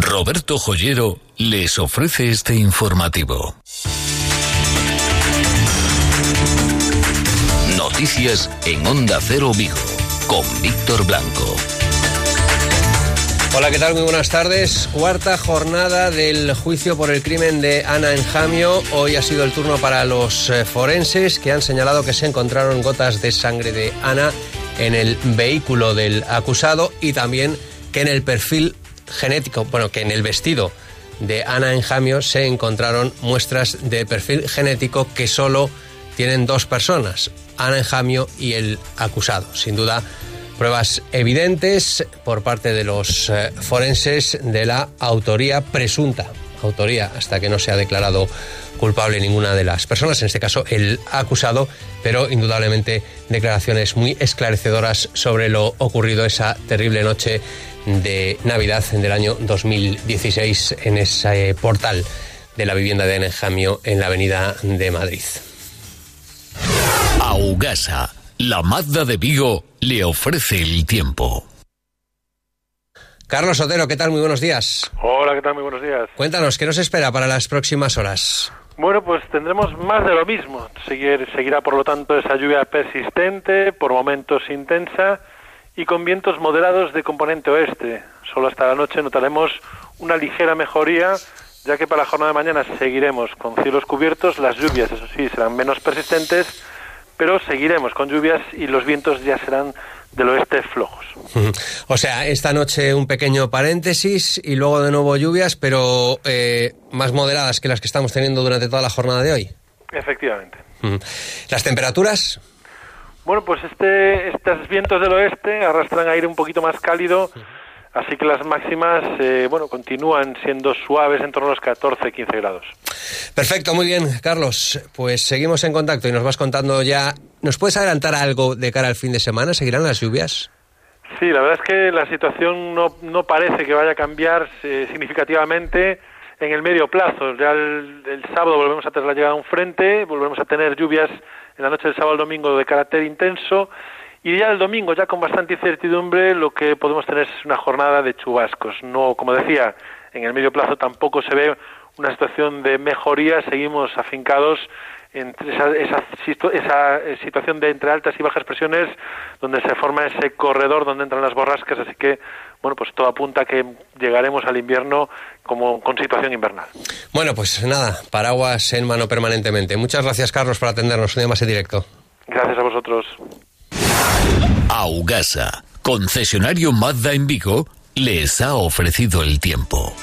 Roberto Joyero les ofrece este informativo. Noticias en Onda Cero Vigo con Víctor Blanco. Hola, ¿qué tal? Muy buenas tardes. Cuarta jornada del juicio por el crimen de Ana Enjamio. Hoy ha sido el turno para los eh, forenses que han señalado que se encontraron gotas de sangre de Ana en el vehículo del acusado y también que en el perfil genético, bueno, que en el vestido de Ana Enjamio se encontraron muestras de perfil genético que solo tienen dos personas, Ana Enjamio y el acusado. Sin duda, pruebas evidentes por parte de los eh, forenses de la autoría presunta, autoría hasta que no se ha declarado culpable ninguna de las personas, en este caso el acusado, pero indudablemente declaraciones muy esclarecedoras sobre lo ocurrido esa terrible noche de Navidad del año 2016 en ese portal de la vivienda de Enjamio en la avenida de Madrid. Augasa, la Mazda de Vigo, le ofrece el tiempo. Carlos Sotero, ¿qué tal? Muy buenos días. Hola, ¿qué tal? Muy buenos días. Cuéntanos, ¿qué nos espera para las próximas horas? Bueno, pues tendremos más de lo mismo. Seguir, seguirá, por lo tanto, esa lluvia persistente, por momentos intensa y con vientos moderados de componente oeste. Solo hasta la noche notaremos una ligera mejoría, ya que para la jornada de mañana seguiremos con cielos cubiertos. Las lluvias, eso sí, serán menos persistentes, pero seguiremos con lluvias y los vientos ya serán del oeste flojos. O sea, esta noche un pequeño paréntesis y luego de nuevo lluvias, pero eh, más moderadas que las que estamos teniendo durante toda la jornada de hoy. Efectivamente. ¿Las temperaturas? Bueno, pues este, estos vientos del oeste arrastran aire un poquito más cálido, así que las máximas, eh, bueno, continúan siendo suaves en torno a los 14-15 grados. Perfecto, muy bien, Carlos. Pues seguimos en contacto y nos vas contando ya. ¿Nos puedes adelantar algo de cara al fin de semana? ¿Seguirán las lluvias? Sí, la verdad es que la situación no, no parece que vaya a cambiar eh, significativamente en el medio plazo. Ya el, el, sábado volvemos a tener la llegada de un frente, volvemos a tener lluvias en la noche del sábado al domingo de carácter intenso y ya el domingo, ya con bastante incertidumbre, lo que podemos tener es una jornada de chubascos. No, como decía, en el medio plazo tampoco se ve una situación de mejoría, seguimos afincados entre esa, esa, esa, situación de entre altas y bajas presiones donde se forma ese corredor donde entran las borrascas, así que bueno, pues todo apunta a que llegaremos al invierno como con situación invernal. Bueno, pues nada, paraguas en mano permanentemente. Muchas gracias, Carlos, por atendernos un día más en directo. Gracias a vosotros. Augasa, concesionario Mazda en Vigo, les ha ofrecido el tiempo.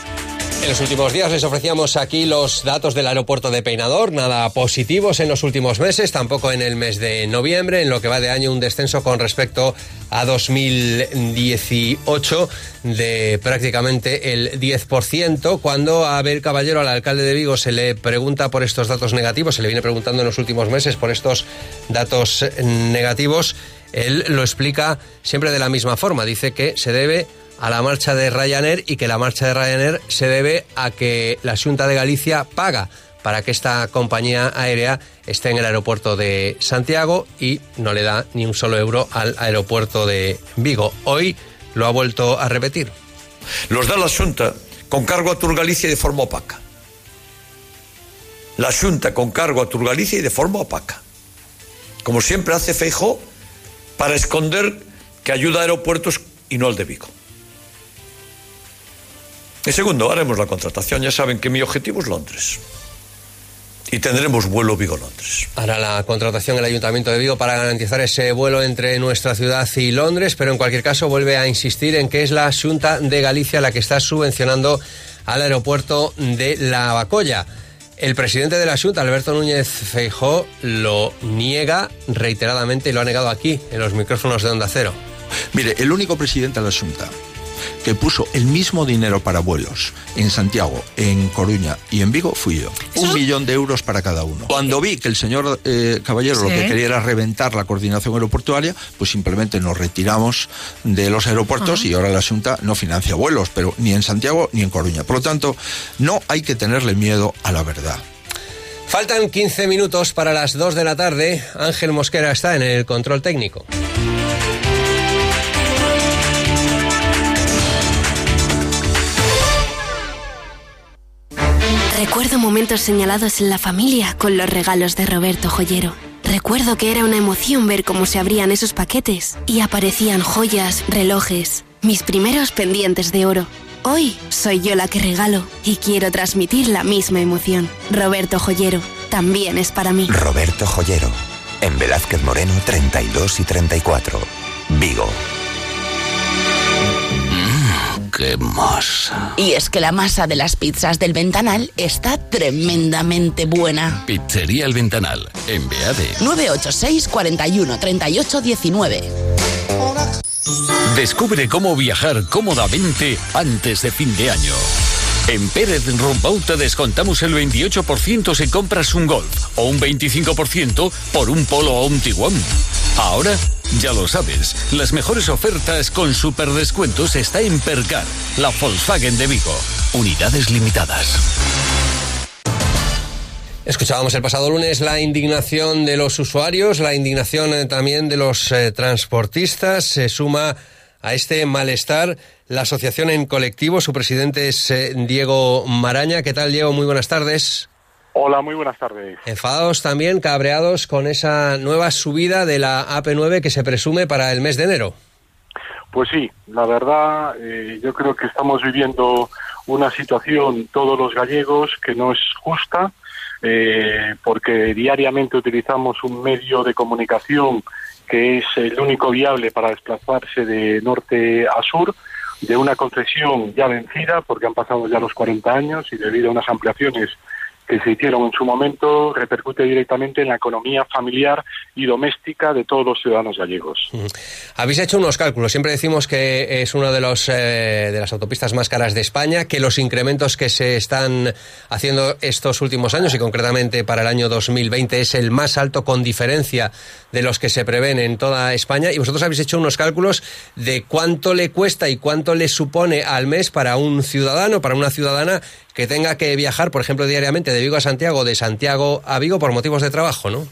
En los últimos días les ofrecíamos aquí los datos del aeropuerto de Peinador, nada positivos en los últimos meses, tampoco en el mes de noviembre, en lo que va de año un descenso con respecto a 2018 de prácticamente el 10%. Cuando a Abel Caballero, al alcalde de Vigo, se le pregunta por estos datos negativos, se le viene preguntando en los últimos meses por estos datos negativos, él lo explica siempre de la misma forma. Dice que se debe a la marcha de Ryanair y que la marcha de Ryanair se debe a que la Junta de Galicia paga para que esta compañía aérea esté en el aeropuerto de Santiago y no le da ni un solo euro al aeropuerto de Vigo. Hoy lo ha vuelto a repetir. Los da la Junta con cargo a Turgalicia y de forma opaca. La Junta con cargo a Turgalicia y de forma opaca. Como siempre hace Feijó para esconder que ayuda a aeropuertos y no al de Vigo. Y segundo, haremos la contratación. Ya saben que mi objetivo es Londres. Y tendremos vuelo Vigo-Londres. Hará la contratación el Ayuntamiento de Vigo para garantizar ese vuelo entre nuestra ciudad y Londres, pero en cualquier caso vuelve a insistir en que es la Junta de Galicia la que está subvencionando al aeropuerto de La Bacolla. El presidente de la Junta, Alberto Núñez Feijó, lo niega reiteradamente y lo ha negado aquí, en los micrófonos de Onda Cero. Mire, el único presidente de la Junta que puso el mismo dinero para vuelos en Santiago, en Coruña y en Vigo fui yo. Un millón de euros para cada uno. Cuando vi que el señor eh, Caballero Sí. lo que quería era reventar la coordinación aeroportuaria, pues simplemente nos retiramos de los aeropuertos y ahora la Junta no financia vuelos, pero ni en Santiago ni en Coruña. Por lo tanto, no hay que tenerle miedo a la verdad. Faltan 15 minutos para las 2 de la tarde. Ángel Mosquera está en el control técnico. Recuerdo momentos señalados en la familia con los regalos de Roberto Joyero. Recuerdo que era una emoción ver cómo se abrían esos paquetes y aparecían joyas, relojes, mis primeros pendientes de oro. Hoy soy yo la que regalo y quiero transmitir la misma emoción. Roberto Joyero también es para mí. Roberto Joyero, en Velázquez Moreno 32 y 34, Vigo. ¡Qué masa! Y es que la masa de las pizzas del Ventanal está tremendamente buena. Pizzería El Ventanal, en Beade. 986 41 38 19. Descubre cómo viajar cómodamente antes de fin de año. En Pérez Rombau te descontamos el 28% si compras un Golf o un 25% por un Polo o un Tiguan. Ahora, ya lo sabes, las mejores ofertas con super descuentos está en Percar, la Volkswagen de Vigo. Unidades limitadas. Escuchábamos el pasado lunes la indignación de los usuarios, la indignación eh, también de los eh, transportistas. Se suma a este malestar la asociación en colectivo. Su presidente es eh, Diego Maraña. ¿Qué tal, Diego? Muy buenas tardes. Hola, muy buenas tardes. Enfadados también, cabreados con esa nueva subida de la AP9 que se presume para el mes de enero. Pues sí, la verdad, eh, yo creo que estamos viviendo una situación todos los gallegos que no es justa, eh, porque diariamente utilizamos un medio de comunicación que es el único viable para desplazarse de norte a sur, de una concesión ya vencida, porque han pasado ya los 40 años y debido a unas ampliaciones que se hicieron en su momento repercute directamente en la economía familiar y doméstica de todos los ciudadanos gallegos. Habéis hecho unos cálculos. Siempre decimos que es una de, los, eh, de las autopistas más caras de España, que los incrementos que se están haciendo estos últimos años y concretamente para el año 2020 es el más alto con diferencia de los que se prevén en toda España. Y vosotros habéis hecho unos cálculos de cuánto le cuesta y cuánto le supone al mes para un ciudadano, para una ciudadana que tenga que viajar, por ejemplo, diariamente de Vigo a Santiago, de Santiago a Vigo por motivos de trabajo, ¿no?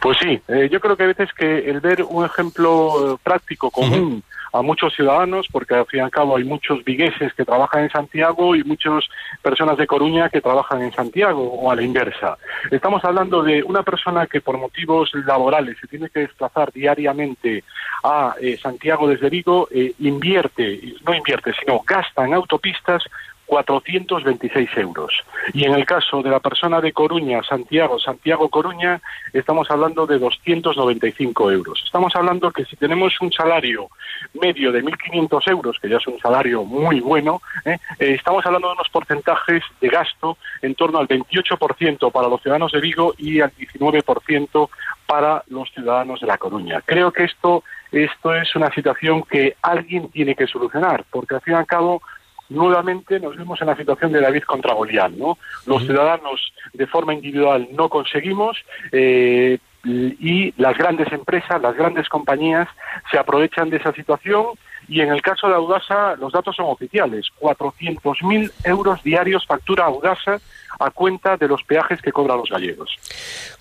Pues sí, eh, yo creo que a veces que el ver un ejemplo eh, práctico, común, a muchos ciudadanos, porque al fin y al cabo hay muchos vigueses que trabajan en Santiago y muchas personas de Coruña que trabajan en Santiago o a la inversa. Estamos hablando de una persona que por motivos laborales se tiene que desplazar diariamente a eh, Santiago desde Vigo, invierte, no invierte, sino gasta en autopistas 426 euros. Y en el caso de la persona de Coruña, Santiago, Santiago-Coruña, estamos hablando de 295 euros. Estamos hablando que si tenemos un salario medio de 1.500 euros, que ya es un salario muy bueno, ¿eh? Eh, estamos hablando de unos porcentajes de gasto en torno al 28% para los ciudadanos de Vigo y al 19% para los ciudadanos de La Coruña. Creo que esto, esto es una situación que alguien tiene que solucionar, porque al fin y al cabo nuevamente nos vemos en la situación de David contra Goliat, ¿no? Los ciudadanos de forma individual no conseguimos eh, y las grandes empresas, las grandes compañías se aprovechan de esa situación y en el caso de Audasa los datos son oficiales. 400.000 euros diarios factura Audasa a cuenta de los peajes que cobran los gallegos.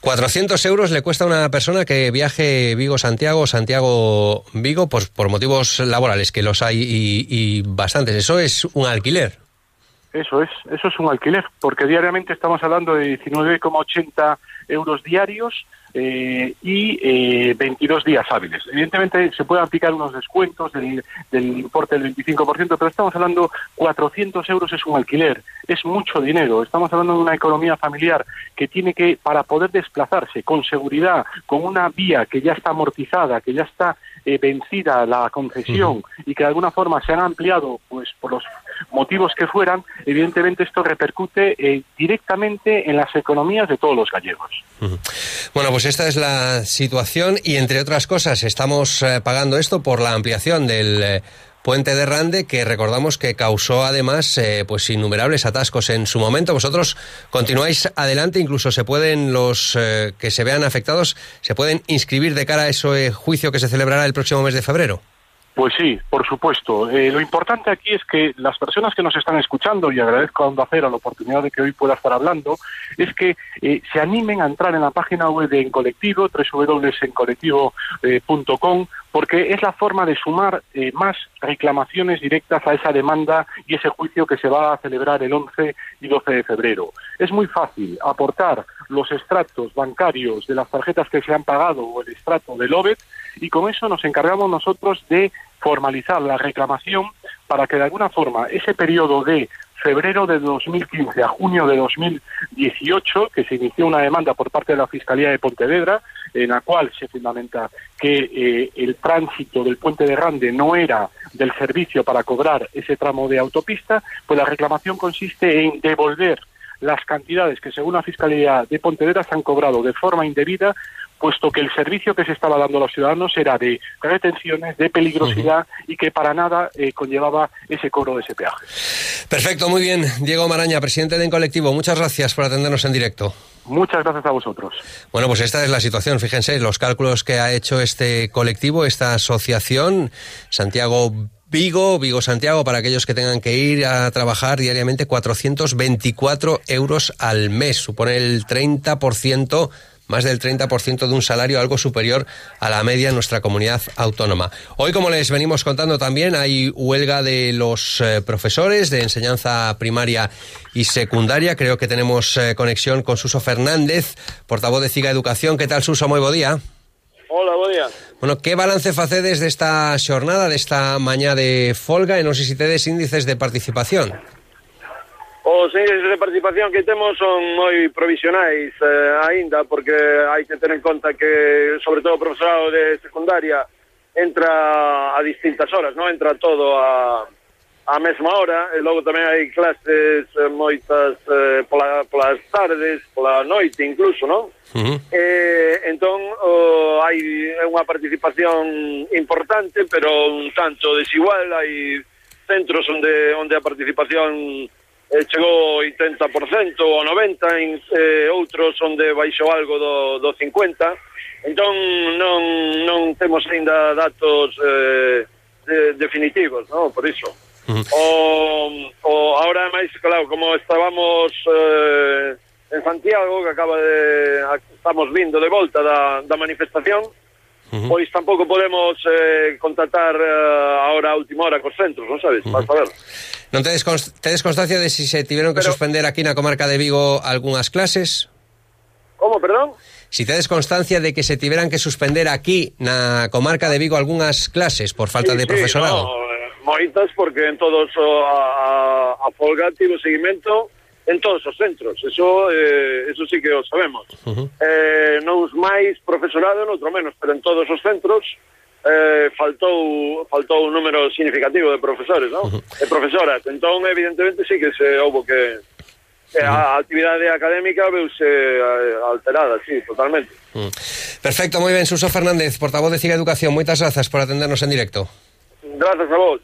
400 euros le cuesta a una persona que viaje Vigo-Santiago, Santiago-Vigo por, por motivos laborales, que los hay y, y bastantes. Eso es un alquiler. Eso es, eso es un alquiler, porque diariamente estamos hablando de 19,80 euros diarios eh, y eh, 22 días hábiles. Evidentemente se pueden aplicar unos descuentos del, del importe del 25%, pero estamos hablando 400 euros es un alquiler, es mucho dinero. Estamos hablando de una economía familiar que tiene que, para poder desplazarse con seguridad, con una vía que ya está amortizada, que ya está eh, vencida la concesión y que de alguna forma se han ampliado pues por los motivos que fueran, evidentemente esto repercute eh, directamente en las economías de todos los gallegos. Bueno, pues esta es la situación y entre otras cosas estamos eh, pagando esto por la ampliación del puente de Rande que recordamos que causó además eh, pues innumerables atascos en su momento. Vosotros continuáis adelante, incluso se pueden los eh, que se vean afectados se pueden inscribir de cara a ese juicio que se celebrará el próximo mes de febrero. Pues sí, por supuesto. Eh, lo importante aquí es que las personas que nos están escuchando, y agradezco a Onda Cero la oportunidad de que hoy pueda estar hablando, es que eh, se animen a entrar en la página web de En Colectivo, www.encolectivo.com, porque es la forma de sumar eh, más reclamaciones directas a esa demanda y ese juicio que se va a celebrar el 11 y 12 de febrero. Es muy fácil aportar los extractos bancarios de las tarjetas que se han pagado o el extracto del OBET y con eso nos encargamos nosotros de formalizar la reclamación para que de alguna forma ese periodo de febrero de 2015 a junio de 2018, que se inició una demanda por parte de la Fiscalía de Pontevedra, en la cual se fundamenta que eh, el tránsito del puente de Rande no era del servicio para cobrar ese tramo de autopista, pues la reclamación consiste en devolver las cantidades que según la Fiscalía de Pontevedra se han cobrado de forma indebida puesto que el servicio que se estaba dando a los ciudadanos era de retenciones, de peligrosidad y que para nada eh, conllevaba ese cobro de ese peaje. Perfecto, muy bien. Diego Maraña, presidente de Colectivo, muchas gracias por atendernos en directo. Muchas gracias a vosotros. Bueno, pues esta es la situación. Fíjense, los cálculos que ha hecho este colectivo, esta asociación, Santiago Vigo, Vigo Santiago, para aquellos que tengan que ir a trabajar diariamente, 424 euros al mes. Supone el 30% más del 30% de un salario algo superior a la media en nuestra comunidad autónoma. Hoy, como les venimos contando también, hay huelga de los eh, profesores de enseñanza primaria y secundaria. Creo que tenemos eh, conexión con Suso Fernández, portavoz de CIGA Educación. ¿Qué tal, Suso? Muy buen día. Hola, buen día. Bueno, ¿qué balance facedes de esta jornada, de esta mañana de folga? Y no sé si tedes índices de participación. Os índices de participación que temos son moi provisionais eh, aínda porque hai que ter en conta que sobre todo o profesorado de secundaria entra a distintas horas, non entra todo a a mesma hora, e logo tamén hai clases eh, moitas eh, pola, polas tardes, pola noite incluso, non? Uh -huh. eh, entón, oh, hai unha participación importante, pero un tanto desigual, hai centros onde, onde a participación eh, chegou 80% ou 90%, en, eh, outros onde baixou algo do, do 50%, entón non, non temos ainda datos eh, de, definitivos, no? por iso. Uh -huh. O, o, ahora máis, claro, como estábamos eh, en Santiago, que acaba de... estamos vindo de volta da, da manifestación, Uh -huh. pois tampouco podemos eh, contactar eh, ahora a última hora cos centros, non sabes? Vas uh -huh. a ver. Non tedes, const tedes constancia de si se tiveron que Pero... suspender aquí na comarca de Vigo algunhas clases? Como, perdón? Si tedes constancia de que se tiveran que suspender aquí na comarca de Vigo algunhas clases por falta sí, de profesorado. Sí, no, eh, moitas porque en todos a, a, a folga tivo seguimento en todos os centros, eso eh, eso sí que o sabemos. Uh -huh. eh, non máis profesorado, non menos, pero en todos os centros eh, faltou faltou un número significativo de profesores, ¿no? -huh. De profesoras. Entón, evidentemente, sí que se houve que a actividade académica veuse eh, alterada, sí, totalmente. Perfecto, moi ben, Suso Fernández, portavoz de Ciga Educación, moitas grazas por atendernos en directo. Gracias a vos.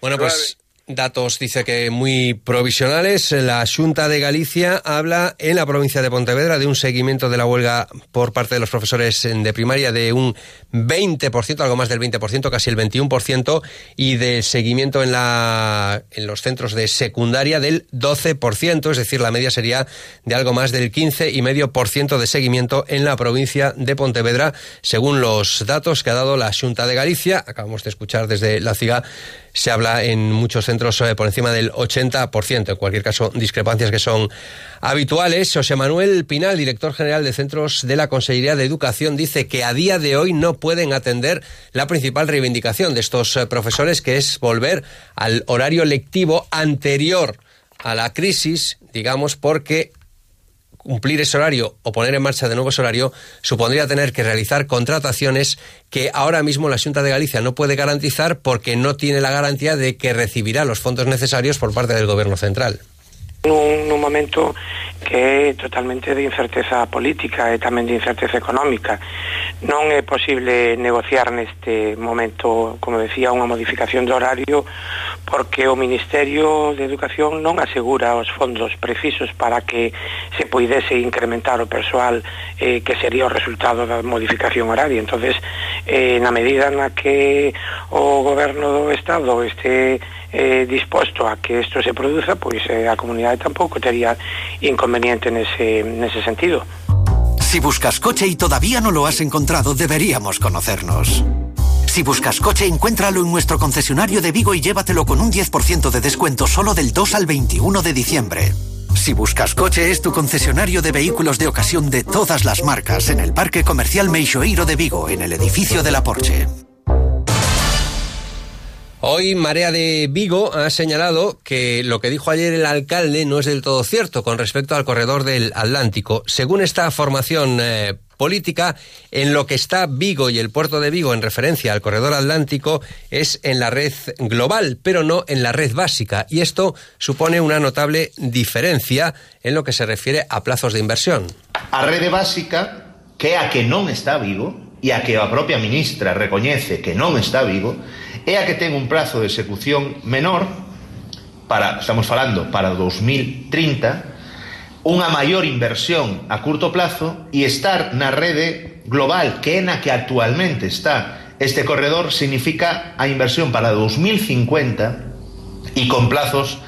Bueno, pues Datos dice que muy provisionales. La Junta de Galicia habla en la provincia de Pontevedra de un seguimiento de la huelga por parte de los profesores de primaria de un 20%, algo más del 20%, casi el 21%, y de seguimiento en, la, en los centros de secundaria del 12%, es decir, la media sería de algo más del 15,5% de seguimiento en la provincia de Pontevedra, según los datos que ha dado la Junta de Galicia. Acabamos de escuchar desde la CIGA se habla en muchos centros eh, por encima del 80%. En cualquier caso, discrepancias que son habituales. José Manuel Pinal, director general de centros de la Consejería de Educación, dice que a día de hoy no pueden atender la principal reivindicación de estos eh, profesores, que es volver al horario lectivo anterior a la crisis, digamos, porque cumplir ese horario o poner en marcha de nuevo ese horario supondría tener que realizar contrataciones que ahora mismo la Junta de Galicia no puede garantizar porque no tiene la garantía de que recibirá los fondos necesarios por parte del Gobierno central. Nun, nun momento que é totalmente de incerteza política e tamén de incerteza económica. Non é posible negociar neste momento, como decía, unha modificación do horario porque o Ministerio de Educación non asegura os fondos precisos para que se poidese incrementar o persoal eh, que sería o resultado da modificación horaria. entonces eh, na medida na que o goberno do Estado este eh, disposto a que isto se produza, pois eh, a comunidade tampouco tería inconveniente nese, nese sentido. Si buscas coche y todavía no lo has encontrado, deberíamos conocernos. Si buscas coche, encuéntralo en nuestro concesionario de Vigo y llévatelo con un 10% de descuento solo del 2 al 21 de diciembre. Si buscas coche, es tu concesionario de vehículos de ocasión de todas las marcas en el Parque Comercial Meixoeiro de Vigo, en el edificio de la Porsche. Hoy Marea de Vigo ha señalado que lo que dijo ayer el alcalde no es del todo cierto con respecto al corredor del Atlántico. Según esta formación eh, política, en lo que está Vigo y el puerto de Vigo en referencia al corredor atlántico es en la red global, pero no en la red básica. Y esto supone una notable diferencia en lo que se refiere a plazos de inversión. A rede básica, que a que non está Vigo, e a que a propia ministra recoñece que non está Vigo, é a que ten un prazo de execución menor para, estamos falando, para 2030, unha maior inversión a curto plazo e estar na rede global que é na que actualmente está este corredor significa a inversión para 2050 e con plazos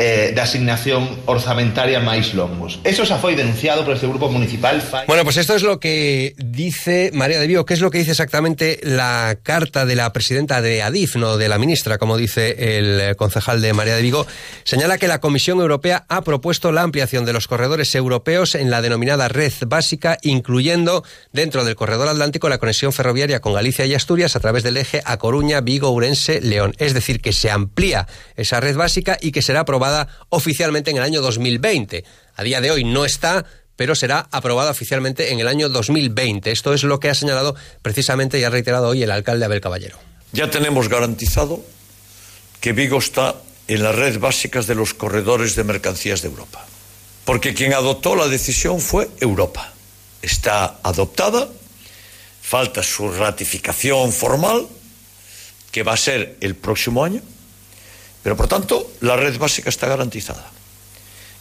eh, de asignación orzamentaria máis longos. Eso xa foi denunciado por este grupo municipal. Bueno, pues esto es lo que dice María de Vigo. ¿Qué es lo que dice exactamente la carta de la presidenta de ADIF, no de la ministra, como dice el concejal de María de Vigo? Señala que la Comisión Europea ha propuesto la ampliación de los corredores europeos en la denominada red básica, incluyendo dentro del corredor atlántico la conexión ferroviaria con Galicia y Asturias a través del eje a Coruña, Vigo, Urense, León. Es decir, que se amplía esa red básica y que será aprobada oficialmente en el año 2020. A día de hoy no está, pero será aprobada oficialmente en el año 2020. Esto es lo que ha señalado precisamente y ha reiterado hoy el alcalde Abel Caballero. Ya tenemos garantizado que Vigo está en las redes básicas de los corredores de mercancías de Europa. Porque quien adoptó la decisión fue Europa. Está adoptada, falta su ratificación formal, que va a ser el próximo año, pero por tanto, la red básica está garantizada.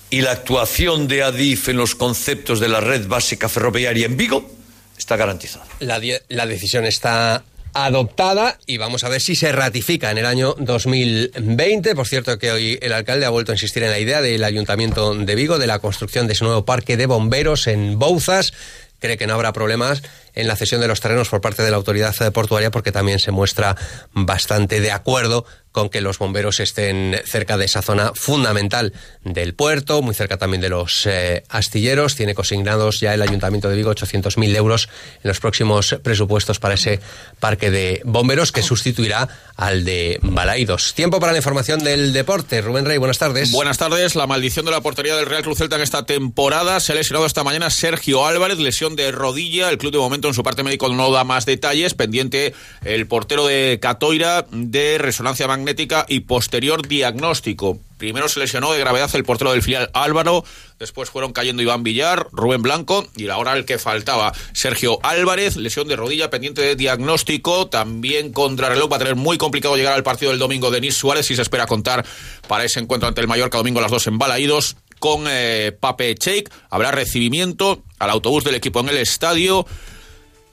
Y la actuación de ADIF en los conceptos de la red básica ferroviaria en Vigo está garantizada. La, decisión está adoptada y vamos a ver si se ratifica en el año 2020. Por cierto que hoy el alcalde ha vuelto a insistir en la idea del Ayuntamiento de Vigo de la construcción de ese nuevo parque de bomberos en Bouzas. Cree que no habrá problemas en la cesión de los terrenos por parte de la autoridad portuaria porque también se muestra bastante de acuerdo con que los bomberos estén cerca de esa zona fundamental del puerto, muy cerca también de los eh, astilleros. Tiene consignados ya el Ayuntamiento de Vigo 800.000 euros en los próximos presupuestos para ese parque de bomberos que sustituirá al de Balaidos. Tiempo para la información del deporte. Rubén Rey, buenas tardes. Buenas tardes. La maldición de la portería del Real Cruz Celta en esta temporada se ha lesionado esta mañana Sergio Álvarez, lesión de rodilla. El club de momento en su parte médico no da más detalles. Pendiente el portero de Catoira de resonancia magnética y posterior diagnóstico. Primero se lesionó de gravedad el portero del filial Álvaro, después fueron cayendo Iván Villar, Rubén Blanco y ahora el que faltaba, Sergio Álvarez, lesión de rodilla pendiente de diagnóstico, también contra reloj va a tener muy complicado llegar al partido del domingo Denis Suárez y se espera contar para ese encuentro ante el Mallorca domingo las dos en Balaídos con eh, Pape Cheik. Habrá recibimiento al autobús del equipo en el estadio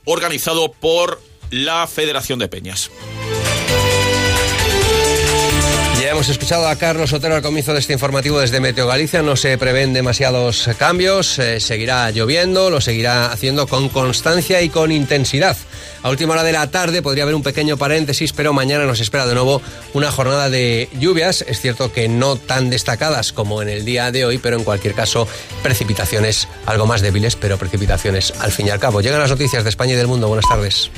organizado por la Federación de Peñas. Ya hemos escuchado a Carlos Otero al comienzo de este informativo desde Meteo Galicia. No se prevén demasiados cambios. Eh, seguirá lloviendo, lo seguirá haciendo con constancia y con intensidad. A última hora de la tarde podría haber un pequeño paréntesis, pero mañana nos espera de nuevo una jornada de lluvias. Es cierto que no tan destacadas como en el día de hoy, pero en cualquier caso precipitaciones algo más débiles, pero precipitaciones al fin y al cabo. Llegan las noticias de España y del mundo. Buenas tardes.